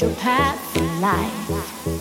your path in life.